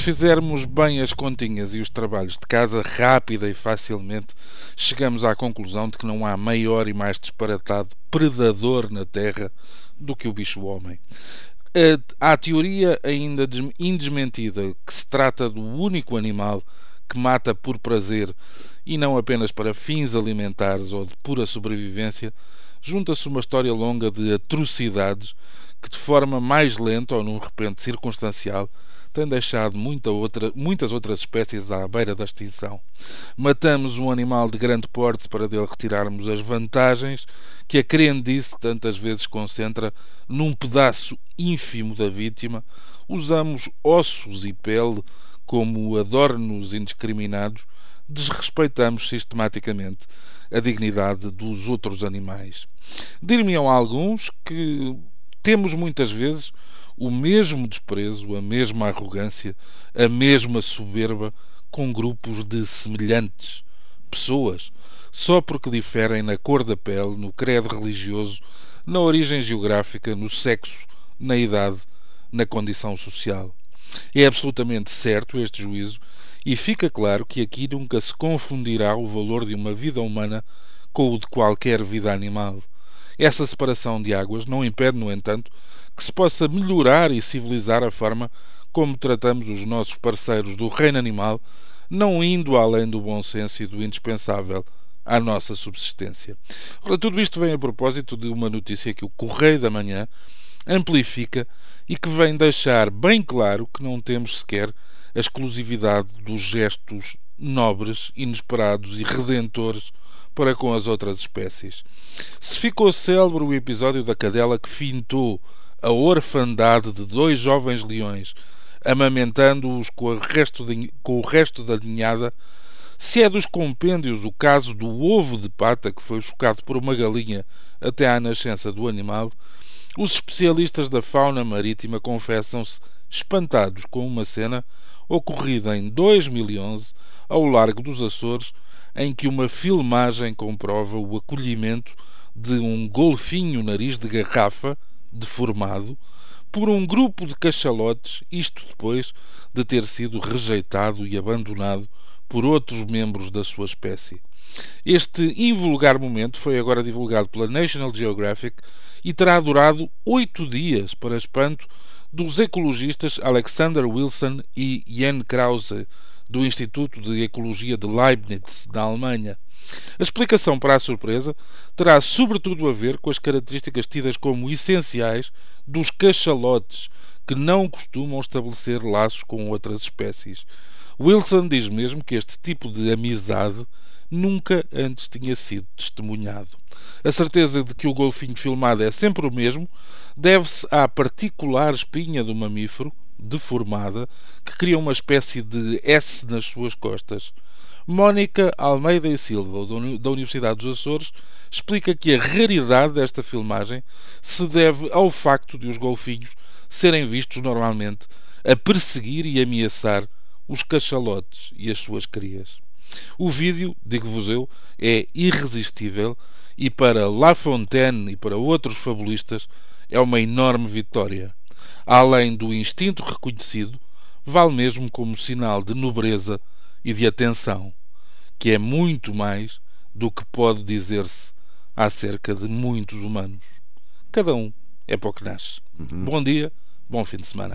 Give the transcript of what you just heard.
Se fizermos bem as continhas e os trabalhos de casa, rápida e facilmente, chegamos à conclusão de que não há maior e mais disparatado predador na Terra do que o bicho-homem. Há a teoria ainda indesmentida que se trata do único animal que mata por prazer e não apenas para fins alimentares ou de pura sobrevivência, junta-se uma história longa de atrocidades que, de forma mais lenta ou num repente circunstancial, tem deixado muita outra, muitas outras espécies à beira da extinção. Matamos um animal de grande porte para dele retirarmos as vantagens que a crendice tantas vezes concentra num pedaço ínfimo da vítima. Usamos ossos e pele como adornos indiscriminados. Desrespeitamos sistematicamente a dignidade dos outros animais. Dir-me-ão alguns que temos muitas vezes o mesmo desprezo, a mesma arrogância, a mesma soberba com grupos de semelhantes pessoas, só porque diferem na cor da pele, no credo religioso, na origem geográfica, no sexo, na idade, na condição social. É absolutamente certo este juízo e fica claro que aqui nunca se confundirá o valor de uma vida humana com o de qualquer vida animal. Essa separação de águas não impede, no entanto, que se possa melhorar e civilizar a forma como tratamos os nossos parceiros do reino animal, não indo além do bom senso e do indispensável à nossa subsistência. Ora, tudo isto vem a propósito de uma notícia que o Correio da Manhã amplifica e que vem deixar bem claro que não temos sequer a exclusividade dos gestos nobres, inesperados e redentores para com as outras espécies. Se ficou célebre o episódio da cadela que fintou a orfandade de dois jovens leões, amamentando-os com, com, o resto da ninhada, se é dos compêndios o caso do ovo de pata que foi chocado por uma galinha até à nascença do animal, os especialistas da fauna marítima confessam-se espantados com uma cena ocorrida em 2011 ao largo dos Açores, em que uma filmagem comprova o acolhimento de um golfinho nariz de garrafa deformado por um grupo de cachalotes, isto depois de ter sido rejeitado e abandonado por outros membros da sua espécie. Este invulgar momento foi agora divulgado pela National Geographic e terá durado oito dias, para espanto dos ecologistas Alexander Wilson e Jan Krause, do Instituto de Ecologia de Leibniz, na Alemanha. A explicação para a surpresa terá sobretudo a ver com as características tidas como essenciais dos cachalotes, que não costumam estabelecer laços com outras espécies. Wilson diz mesmo que este tipo de amizade nunca antes tinha sido testemunhado. A certeza de que o golfinho filmado é sempre o mesmo deve-se à particular espinha do mamífero, deformada, que cria uma espécie de S nas suas costas. Mónica Almeida e Silva, da Universidade dos Açores, explica que a raridade desta filmagem se deve ao facto de os golfinhos serem vistos normalmente a perseguir e ameaçar os cachalotes e as suas crias. O vídeo, digo-vos eu, é irresistível e para La Fontaine e para outros fabulistas é uma enorme vitória além do instinto reconhecido, vale mesmo como sinal de nobreza e de atenção, que é muito mais do que pode dizer-se acerca de muitos humanos. Cada um é para o que nasce. Uhum. Bom dia, bom fim de semana.